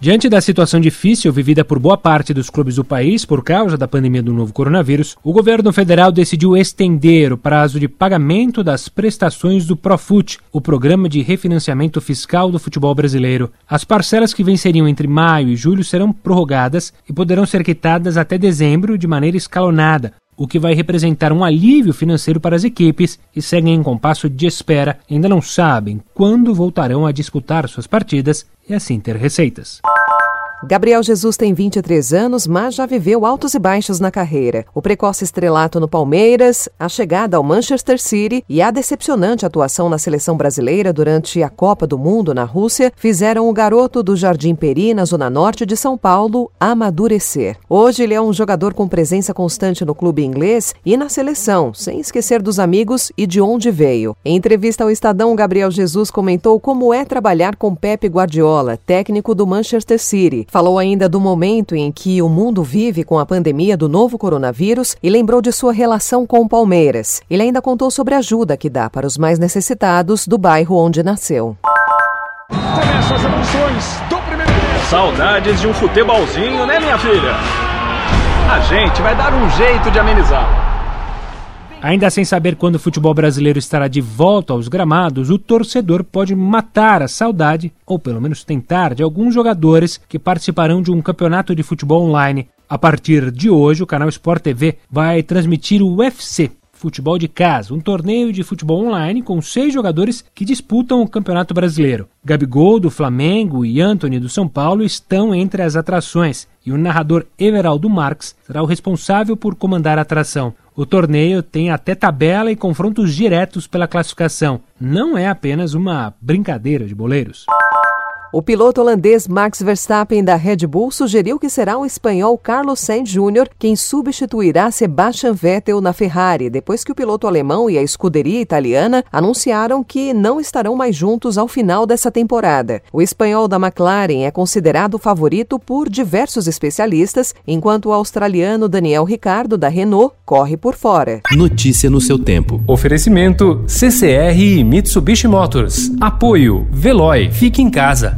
Diante da situação difícil vivida por boa parte dos clubes do país por causa da pandemia do novo coronavírus, o governo federal decidiu estender o prazo de pagamento das prestações do Profut, o programa de refinanciamento fiscal do futebol brasileiro. As parcelas que venceriam entre maio e julho serão prorrogadas e poderão ser quitadas até dezembro de maneira escalonada, o que vai representar um alívio financeiro para as equipes que seguem em compasso de espera ainda não sabem quando voltarão a disputar suas partidas e assim ter receitas. Gabriel Jesus tem 23 anos, mas já viveu altos e baixos na carreira. O precoce estrelato no Palmeiras, a chegada ao Manchester City e a decepcionante atuação na seleção brasileira durante a Copa do Mundo na Rússia fizeram o garoto do Jardim Peri, na zona norte de São Paulo, amadurecer. Hoje ele é um jogador com presença constante no clube inglês e na seleção, sem esquecer dos amigos e de onde veio. Em entrevista ao Estadão, Gabriel Jesus comentou como é trabalhar com Pepe Guardiola, técnico do Manchester City. Falou ainda do momento em que o mundo vive com a pandemia do novo coronavírus e lembrou de sua relação com o Palmeiras. Ele ainda contou sobre a ajuda que dá para os mais necessitados do bairro onde nasceu. Começa as emoções do primeiro. Saudades de um futebolzinho, né, minha filha? A gente vai dar um jeito de amenizar. Ainda sem saber quando o futebol brasileiro estará de volta aos gramados, o torcedor pode matar a saudade, ou pelo menos tentar, de alguns jogadores que participarão de um campeonato de futebol online. A partir de hoje, o canal Sport TV vai transmitir o UFC, Futebol de Casa, um torneio de futebol online com seis jogadores que disputam o Campeonato Brasileiro. Gabigol, do Flamengo, e Anthony, do São Paulo, estão entre as atrações, e o narrador Everaldo Marques será o responsável por comandar a atração. O torneio tem até tabela e confrontos diretos pela classificação. Não é apenas uma brincadeira de boleiros. O piloto holandês Max Verstappen da Red Bull sugeriu que será o espanhol Carlos Sainz Jr. quem substituirá Sebastian Vettel na Ferrari, depois que o piloto alemão e a escuderia italiana anunciaram que não estarão mais juntos ao final dessa temporada. O espanhol da McLaren é considerado favorito por diversos especialistas, enquanto o australiano Daniel Ricardo da Renault corre por fora. Notícia no seu tempo. Oferecimento CCR e Mitsubishi Motors. Apoio Veloy. Fique em casa.